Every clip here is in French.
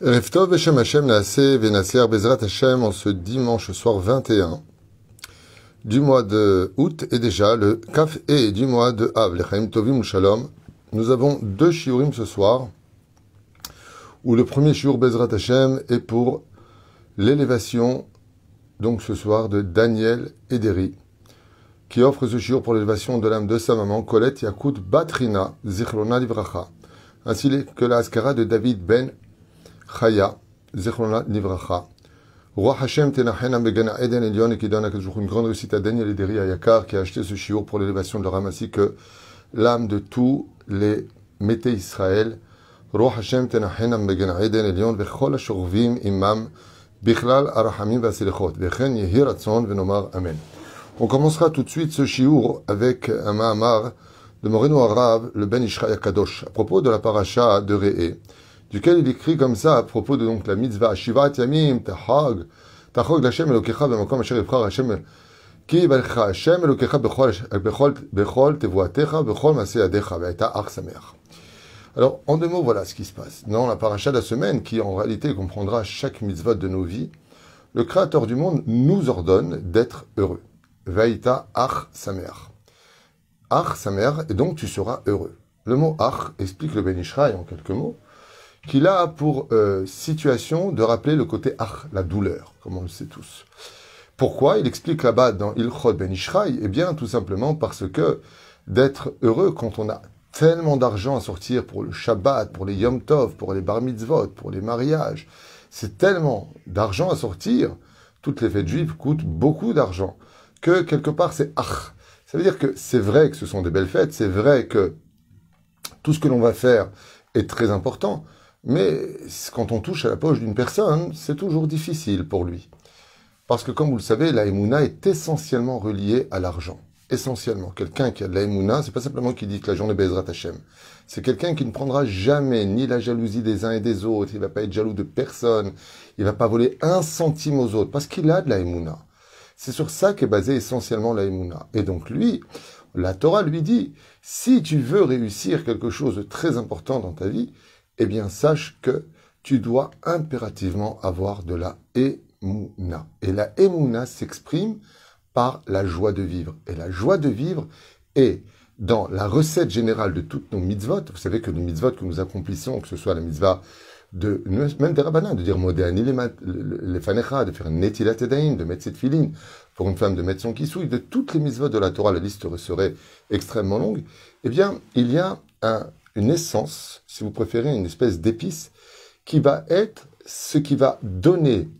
Reftov Beshem Hashem Naase Venaser Bezrat Hashem en ce dimanche soir 21 du mois de août et déjà le Kaf et du mois de Av, Lechaim Tovim Shalom. Nous avons deux shiurim ce soir où le premier shiur Bezrat Hashem est pour l'élévation donc ce soir de Daniel Ederi qui offre ce shiur pour l'élévation de l'âme de sa maman Colette Yakut Batrina Zichrona Livracha ainsi que la Askara de David Ben Chaya, Zechrona Livracha. Roi Hashem Tenachena Begana Eden Elion et qui donne à une grande réussite à Daniel Ederi Yakar qui a acheté ce chiour pour l'élévation de leur ainsi que l'âme de tous les métés Israël. Roi Hashem Tenachena Begana Eden Elion Vechol Ashurvim Imam Bichlal Arahamim Vasilechot Vechen Yehi Ratzon Venomar Amen. On commencera tout de suite ce chiour avec un Mahamar de Moreno Arav, le Ben Ishraï Kadosh, à propos de la paracha de Re'e duquel il écrit comme ça à propos de donc la mitzvah Shivat Yamim Tahag Tahag l'Hashem Elokecha b'makom asher yibchar Hashem ki yibalcha Hashem Elokecha bechol bechol tevuatecha bechol maseh yadecha ve'eta ach sameach. Alors, en deux mots, voilà ce qui se passe. Dans la paracha de la semaine, qui en réalité comprendra chaque mitzvah de nos vies, le Créateur du monde nous ordonne d'être heureux. Ve'ita ach sameach. Ach sameach, et donc tu seras heureux. Le mot ach explique le Ben Ishraï en quelques mots qu'il a pour euh, situation de rappeler le côté ach, la douleur, comme on le sait tous. Pourquoi Il explique là-bas dans Ilchot Ben Ishraï, eh bien tout simplement parce que d'être heureux quand on a tellement d'argent à sortir pour le Shabbat, pour les Yom Tov, pour les Bar Mitzvot, pour les mariages, c'est tellement d'argent à sortir, toutes les fêtes juives coûtent beaucoup d'argent, que quelque part c'est ach. Ça veut dire que c'est vrai que ce sont des belles fêtes, c'est vrai que tout ce que l'on va faire est très important, mais quand on touche à la poche d'une personne, c'est toujours difficile pour lui. Parce que comme vous le savez, la Emouna est essentiellement reliée à l'argent. Essentiellement. Quelqu'un qui a de la Emouna, c'est pas simplement qui dit que la journée baisera Hachem. C'est quelqu'un qui ne prendra jamais ni la jalousie des uns et des autres. Il va pas être jaloux de personne. Il va pas voler un centime aux autres. Parce qu'il a de la Emouna. C'est sur ça qu'est basée essentiellement la Emouna. Et donc lui, la Torah lui dit, si tu veux réussir quelque chose de très important dans ta vie, eh bien sache que tu dois impérativement avoir de la émouna. Et la émouna s'exprime par la joie de vivre. Et la joie de vivre est dans la recette générale de toutes nos mitzvot. Vous savez que les mitzvot que nous accomplissons, que ce soit la mitzvah de même des rabbanins, de dire modéani les fanecha, de faire netilat de mettre cette filine, pour une femme de mettre son kissouille, de toutes les mitzvot de la Torah, la liste serait extrêmement longue, eh bien, il y a un une essence, si vous préférez, une espèce d'épice, qui va être ce qui va donner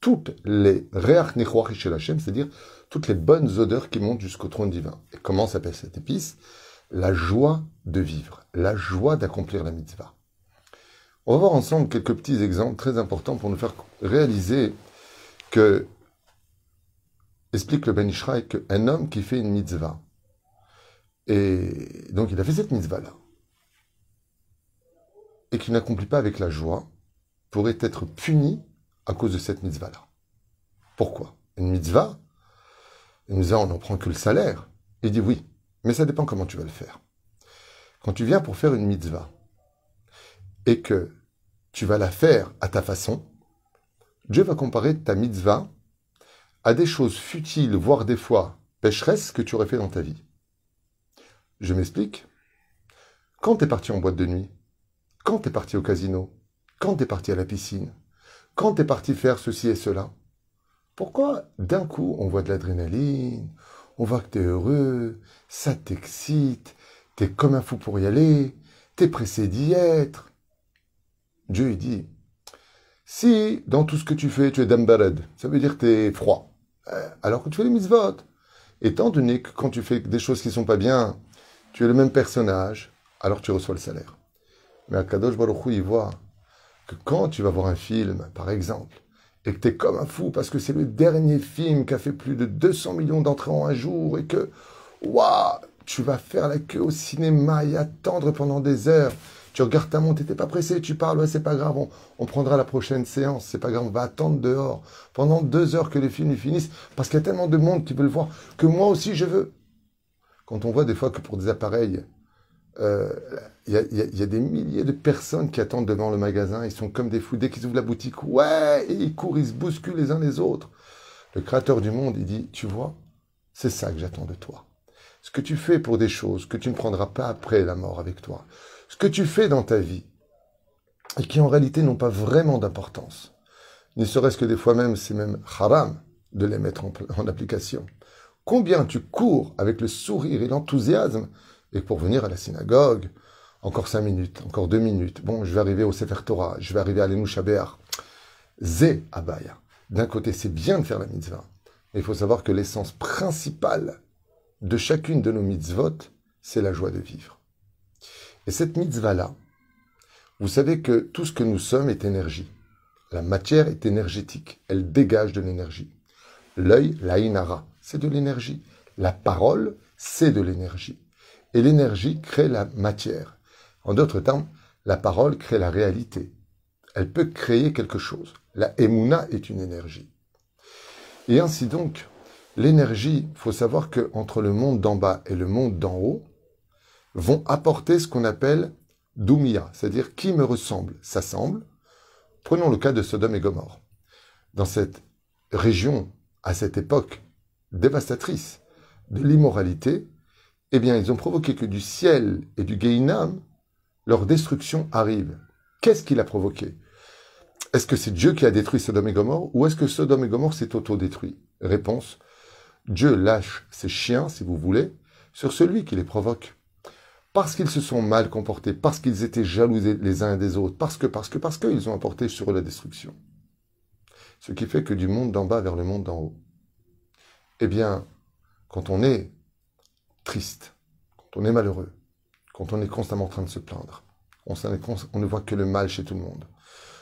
toutes les reach chez c'est-à-dire toutes les bonnes odeurs qui montent jusqu'au trône divin. Et comment s'appelle cette épice? La joie de vivre, la joie d'accomplir la mitzvah. On va voir ensemble quelques petits exemples très importants pour nous faire réaliser que, explique le Ben Ishraï, qu'un homme qui fait une mitzvah, et donc il a fait cette mitzvah-là, et qui n'accomplit pas avec la joie pourrait être puni à cause de cette mitzvah-là. Pourquoi? Une mitzvah, une mitzvah, on n'en prend que le salaire. Il dit oui, mais ça dépend comment tu vas le faire. Quand tu viens pour faire une mitzvah et que tu vas la faire à ta façon, Dieu va comparer ta mitzvah à des choses futiles, voire des fois pécheresses que tu aurais fait dans ta vie. Je m'explique. Quand tu es parti en boîte de nuit, quand t'es parti au casino? Quand t'es parti à la piscine? Quand t'es parti faire ceci et cela? Pourquoi d'un coup on voit de l'adrénaline, on voit que t'es heureux, ça t'excite, t'es comme un fou pour y aller, t'es pressé d'y être? Dieu il dit, si dans tout ce que tu fais tu es dambared, ça veut dire que t'es froid, euh, alors que tu fais les mitzvot, étant donné que quand tu fais des choses qui sont pas bien, tu es le même personnage, alors tu reçois le salaire. Mais Akadosh Baruch Hu, il voit que quand tu vas voir un film, par exemple, et que tu comme un fou parce que c'est le dernier film qui a fait plus de 200 millions d'entrées en un jour et que, waouh, tu vas faire la queue au cinéma et attendre pendant des heures. Tu regardes ta montre, t'es pas pressé, tu parles, ouais, c'est pas grave, on, prendra la prochaine séance, c'est pas grave, on va attendre dehors pendant deux heures que les films finissent parce qu'il y a tellement de monde qui veut le voir que moi aussi je veux. Quand on voit des fois que pour des appareils euh, il y, a des milliers de personnes qui attendent devant le magasin. Ils sont comme des fous. Dès qu'ils ouvrent la boutique, ouais, et ils courent, ils se bousculent les uns les autres. Le Créateur du monde, il dit, tu vois, c'est ça que j'attends de toi. Ce que tu fais pour des choses que tu ne prendras pas après la mort avec toi. Ce que tu fais dans ta vie et qui en réalité n'ont pas vraiment d'importance. Ne serait-ce que des fois même, c'est même haram de les mettre en application. Combien tu cours avec le sourire et l'enthousiasme et pour venir à la synagogue, encore cinq minutes, encore deux minutes. Bon, je vais arriver au Sefer Torah, je vais arriver à l'Enoucha Zé Abaya. D'un côté, c'est bien de faire la mitzvah, mais il faut savoir que l'essence principale de chacune de nos mitzvot, c'est la joie de vivre. Et cette mitzvah-là, vous savez que tout ce que nous sommes est énergie. La matière est énergétique, elle dégage de l'énergie. L'œil, la inara, c'est de l'énergie. La parole, c'est de l'énergie. Et l'énergie crée la matière. En d'autres termes, la parole crée la réalité. Elle peut créer quelque chose. La emuna est une énergie. Et ainsi donc, l'énergie, faut savoir que entre le monde d'en bas et le monde d'en haut, vont apporter ce qu'on appelle Doumia, c'est-à-dire qui me ressemble, s'assemble. Prenons le cas de Sodome et Gomorre. Dans cette région, à cette époque dévastatrice de l'immoralité, eh bien, ils ont provoqué que du ciel et du Gehinam, leur destruction arrive. Qu'est-ce qui l'a provoqué? Est-ce que c'est Dieu qui a détruit Sodome et Gomorre ou est-ce que Sodome et Gomorre s'est auto-détruit? Réponse Dieu lâche ses chiens, si vous voulez, sur celui qui les provoque. Parce qu'ils se sont mal comportés, parce qu'ils étaient jaloux les uns des autres, parce que, parce que, parce qu'ils ont apporté sur eux la destruction. Ce qui fait que du monde d'en bas vers le monde d'en haut. Eh bien, quand on est triste, quand on est malheureux, quand on est constamment en train de se plaindre, on, ne voit que le mal chez tout le monde,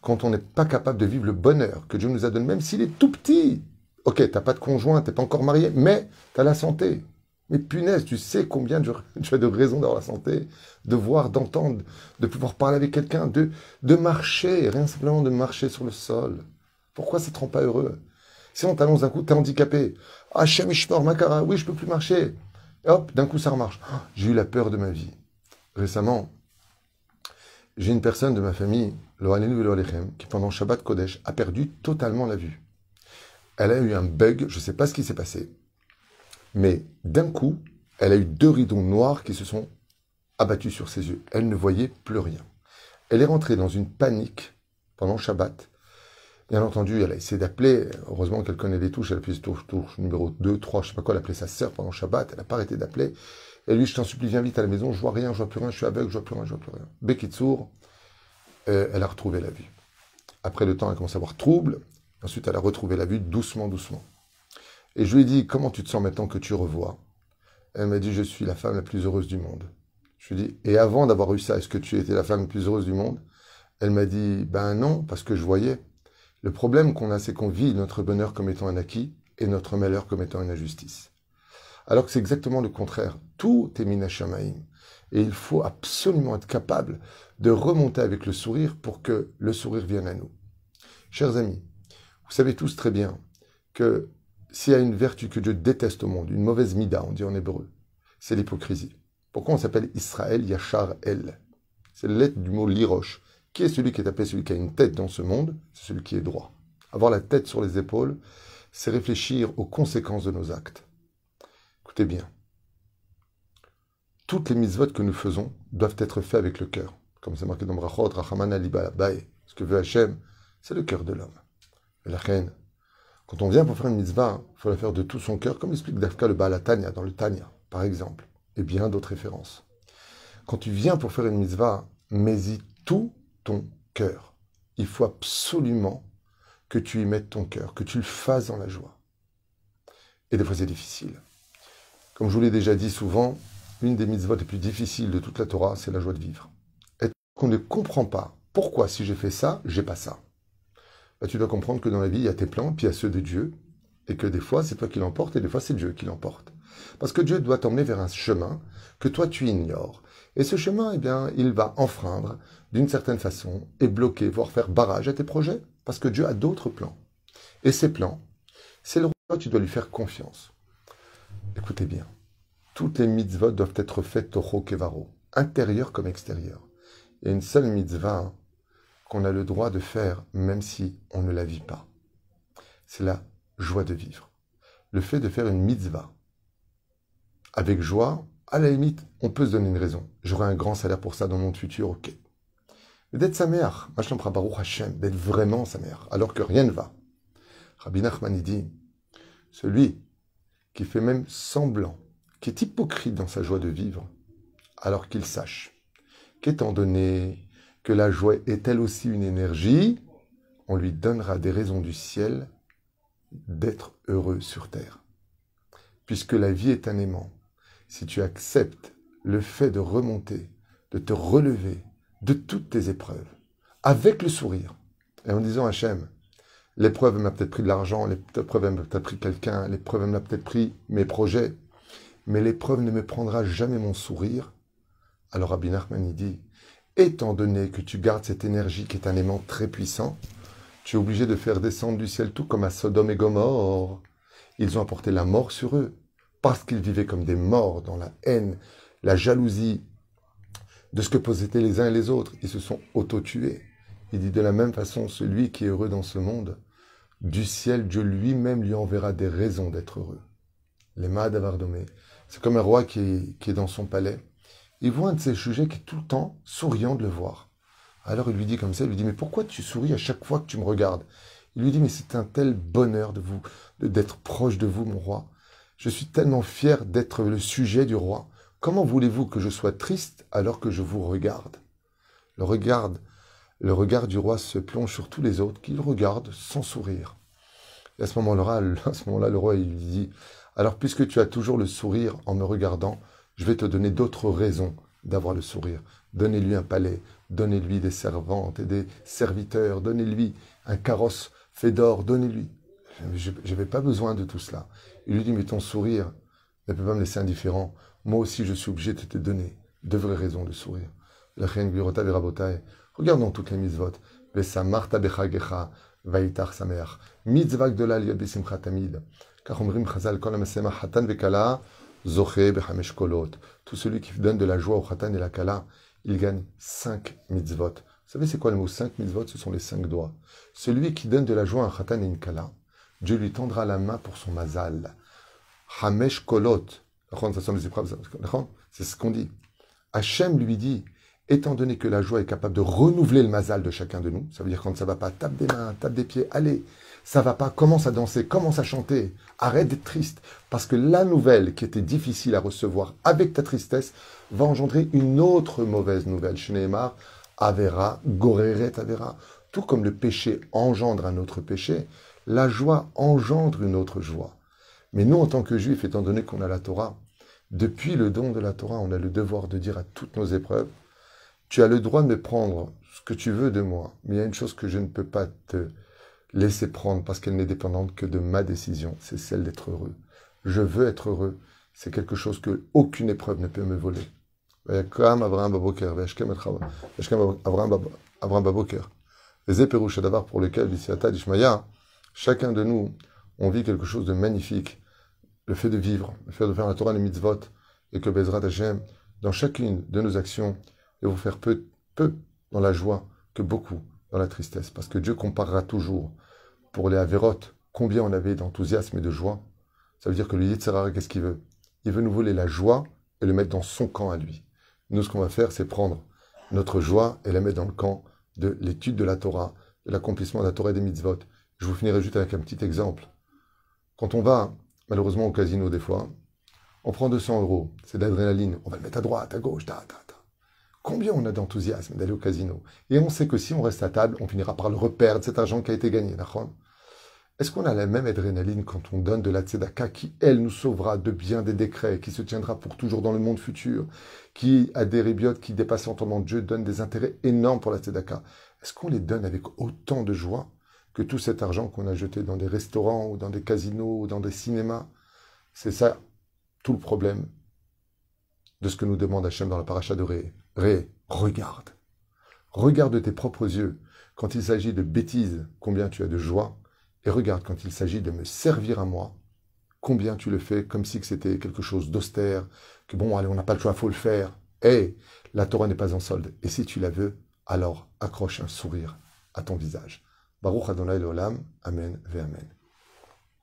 quand on n'est pas capable de vivre le bonheur que Dieu nous a donné, même s'il est tout petit. Ok, t'as pas de conjoint, t'es pas encore marié, mais tu as la santé. Mais punaise, tu sais combien tu as de raisons d'avoir la santé, de voir, d'entendre, de pouvoir parler avec quelqu'un, de, de marcher, rien simplement de marcher sur le sol. Pourquoi ça te rend pas heureux? Si on t'annonce d'un coup, t'es handicapé. Ah, Makara, oui, je peux plus marcher. Hop, d'un coup, ça remarche. Ah, j'ai eu la peur de ma vie. Récemment, j'ai une personne de ma famille, qui pendant Shabbat Kodesh a perdu totalement la vue. Elle a eu un bug, je ne sais pas ce qui s'est passé, mais d'un coup, elle a eu deux rideaux noirs qui se sont abattus sur ses yeux. Elle ne voyait plus rien. Elle est rentrée dans une panique pendant Shabbat Bien entendu, elle a essayé d'appeler. Heureusement qu'elle connaît les touches. Elle a appuyé touche, touche numéro 2, 3, je sais pas quoi. Elle a appelé sa sœur pendant Shabbat. Elle n'a pas arrêté d'appeler. Et lui, je t'en supplie, viens vite à la maison. Je vois rien, je vois plus rien. Je suis aveugle, je vois plus rien, je vois plus rien. Bekitsour, euh, elle a retrouvé la vue. Après le temps, elle commence à avoir trouble. Ensuite, elle a retrouvé la vue doucement, doucement. Et je lui ai dit, comment tu te sens maintenant que tu revois? Elle m'a dit, je suis la femme la plus heureuse du monde. Je lui ai dit, et avant d'avoir eu ça, est-ce que tu étais la femme la plus heureuse du monde? Elle m'a dit, ben non, parce que je voyais. Le problème qu'on a, c'est qu'on vit notre bonheur comme étant un acquis et notre malheur comme étant une injustice. Alors que c'est exactement le contraire. Tout est minachamaim. Et il faut absolument être capable de remonter avec le sourire pour que le sourire vienne à nous. Chers amis, vous savez tous très bien que s'il y a une vertu que Dieu déteste au monde, une mauvaise mida, on dit en hébreu, c'est l'hypocrisie. Pourquoi on s'appelle Israël Yachar El? C'est la lettre du mot liroche, qui est celui qui est appelé celui qui a une tête dans ce monde C'est celui qui est droit. Avoir la tête sur les épaules, c'est réfléchir aux conséquences de nos actes. Écoutez bien. Toutes les mitzvot que nous faisons doivent être faites avec le cœur. Comme c'est marqué dans Brachot, Rachaman Ce que veut Hachem, c'est le cœur de l'homme. la reine, quand on vient pour faire une mitzvah, il faut la faire de tout son cœur, comme explique Dafka le Baal Tanya dans le Tanya, par exemple, et bien d'autres références. Quand tu viens pour faire une mitzvah, mets-y tout ton cœur. Il faut absolument que tu y mettes ton cœur, que tu le fasses dans la joie. Et des fois, c'est difficile. Comme je vous l'ai déjà dit souvent, une des mitzvot les plus difficiles de toute la Torah, c'est la joie de vivre. Et qu'on ne comprend pas pourquoi, si j'ai fait ça, j'ai pas ça. Bah, tu dois comprendre que dans la vie, il y a tes plans, puis il y a ceux de Dieu, et que des fois, c'est toi qui l'emporte, et des fois, c'est Dieu qui l'emporte. Parce que Dieu doit t'emmener vers un chemin que toi, tu ignores. Et ce chemin, eh bien, il va enfreindre d'une certaine façon et bloquer, voire faire barrage à tes projets, parce que Dieu a d'autres plans. Et ces plans, c'est le roi, tu dois lui faire confiance. Écoutez bien, toutes les mitzvot doivent être faites au Kevaro. intérieure comme y a une seule mitzvah qu'on a le droit de faire même si on ne la vit pas. C'est la joie de vivre. Le fait de faire une mitzvah avec joie, à la limite, on peut se donner une raison. J'aurai un grand salaire pour ça dans mon futur, ok. Mais d'être sa mère, Baruch Hashem, d'être vraiment sa mère, alors que rien ne va. Rabbi Nachman dit, celui qui fait même semblant, qui est hypocrite dans sa joie de vivre, alors qu'il sache qu'étant donné que la joie est elle aussi une énergie, on lui donnera des raisons du ciel d'être heureux sur terre. Puisque la vie est un aimant, si tu acceptes le fait de remonter, de te relever de toutes tes épreuves, avec le sourire, et en disant Hachem, l'épreuve m'a peut-être pris de l'argent, l'épreuve m'a peut-être pris quelqu'un, l'épreuve m'a peut-être pris mes projets, mais l'épreuve ne me prendra jamais mon sourire. Alors Rabbi Nachman dit, étant donné que tu gardes cette énergie qui est un aimant très puissant, tu es obligé de faire descendre du ciel tout comme à Sodome et Gomorre. Ils ont apporté la mort sur eux parce qu'ils vivaient comme des morts dans la haine, la jalousie de ce que possédaient les uns et les autres. Ils se sont auto-tués. Il dit de la même façon, celui qui est heureux dans ce monde, du ciel, Dieu lui-même lui enverra des raisons d'être heureux. Les Mahadavardomé, c'est comme un roi qui est, dans son palais. Il voit un de ses sujets qui est tout le temps souriant de le voir. Alors il lui dit comme ça, il lui dit, mais pourquoi tu souris à chaque fois que tu me regardes? Il lui dit, mais c'est un tel bonheur de vous, d'être proche de vous, mon roi. Je suis tellement fier d'être le sujet du roi. Comment voulez-vous que je sois triste alors que je vous regarde? Le regard, du roi se plonge sur tous les autres qu'il regarde sans sourire. Et à ce moment-là, le roi il dit Alors, puisque tu as toujours le sourire en me regardant, je vais te donner d'autres raisons d'avoir le sourire. Donnez-lui un palais, donnez-lui des servantes et des serviteurs, donnez-lui un carrosse fait d'or, donnez-lui. Je n'avais pas besoin de tout cela. Il lui dit, mais ton sourire ne peut pas me laisser indifférent. Moi aussi, je suis obligé de te donner de vraies raisons de sourire. Regardons toutes les mitzvot. Mitzvah besimcha tamid. Car chazal kol hatan vekala, zoche kolot. Tout celui qui donne de la joie au chatan et la kala, il gagne cinq mitzvot. Vous savez c'est quoi le mot cinq mitzvot? Ce sont les cinq doigts. Celui qui donne de la joie à un chatan et une kala, Dieu lui tendra la main pour son mazal. Hamesh kolot. C'est ce qu'on dit. Hachem lui dit, étant donné que la joie est capable de renouveler le mazal de chacun de nous, ça veut dire quand ça va pas, tape des mains, tape des pieds, allez, ça va pas, commence à danser, commence à chanter, arrête d'être triste, parce que la nouvelle qui était difficile à recevoir avec ta tristesse va engendrer une autre mauvaise nouvelle. Shneemar, Avera, Goreret Avera. Tout comme le péché engendre un autre péché, la joie engendre une autre joie. Mais nous, en tant que juifs, étant donné qu'on a la Torah, depuis le don de la Torah, on a le devoir de dire à toutes nos épreuves, tu as le droit de me prendre ce que tu veux de moi, mais il y a une chose que je ne peux pas te laisser prendre parce qu'elle n'est dépendante que de ma décision, c'est celle d'être heureux. Je veux être heureux, c'est quelque chose que aucune épreuve ne peut me voler. Abraham pour lesquels, chacun de nous, on vit quelque chose de magnifique le fait de vivre, le fait de faire la Torah, les mitzvot, et que Bezrat Hashem, dans chacune de nos actions, et vous faire peu, peu dans la joie que beaucoup dans la tristesse. Parce que Dieu comparera toujours, pour les Avérotes, combien on avait d'enthousiasme et de joie. Ça veut dire que le Yitzhara, qu'est-ce qu'il veut? Il veut nous voler la joie et le mettre dans son camp à lui. Nous, ce qu'on va faire, c'est prendre notre joie et la mettre dans le camp de l'étude de la Torah, de l'accomplissement de la Torah et des mitzvot. Je vous finirai juste avec un petit exemple. Quand on va malheureusement au casino des fois. On prend 200 euros, c'est d'adrénaline, on va le mettre à droite, à gauche, ta, ta, ta. Combien on a d'enthousiasme d'aller au casino? Et on sait que si on reste à table, on finira par le reperdre, cet argent qui a été gagné. Est-ce qu'on a la même adrénaline quand on donne de la tzedaka qui, elle, nous sauvera de bien des décrets, qui se tiendra pour toujours dans le monde futur, qui a des rébiotes qui dépassent l'entendement de Dieu, donne des intérêts énormes pour la tzedaka? Est-ce qu'on les donne avec autant de joie? Que tout cet argent qu'on a jeté dans des restaurants ou dans des casinos ou dans des cinémas, c'est ça tout le problème de ce que nous demande Hachem dans la paracha de Ré. Ré, regarde. Regarde de tes propres yeux quand il s'agit de bêtises, combien tu as de joie, et regarde quand il s'agit de me servir à moi, combien tu le fais comme si c'était quelque chose d'austère, que bon, allez, on n'a pas le choix, faut le faire. Et la Torah n'est pas en solde. Et si tu la veux, alors accroche un sourire à ton visage. Baruch Adonai Olam. Amen ve Amen.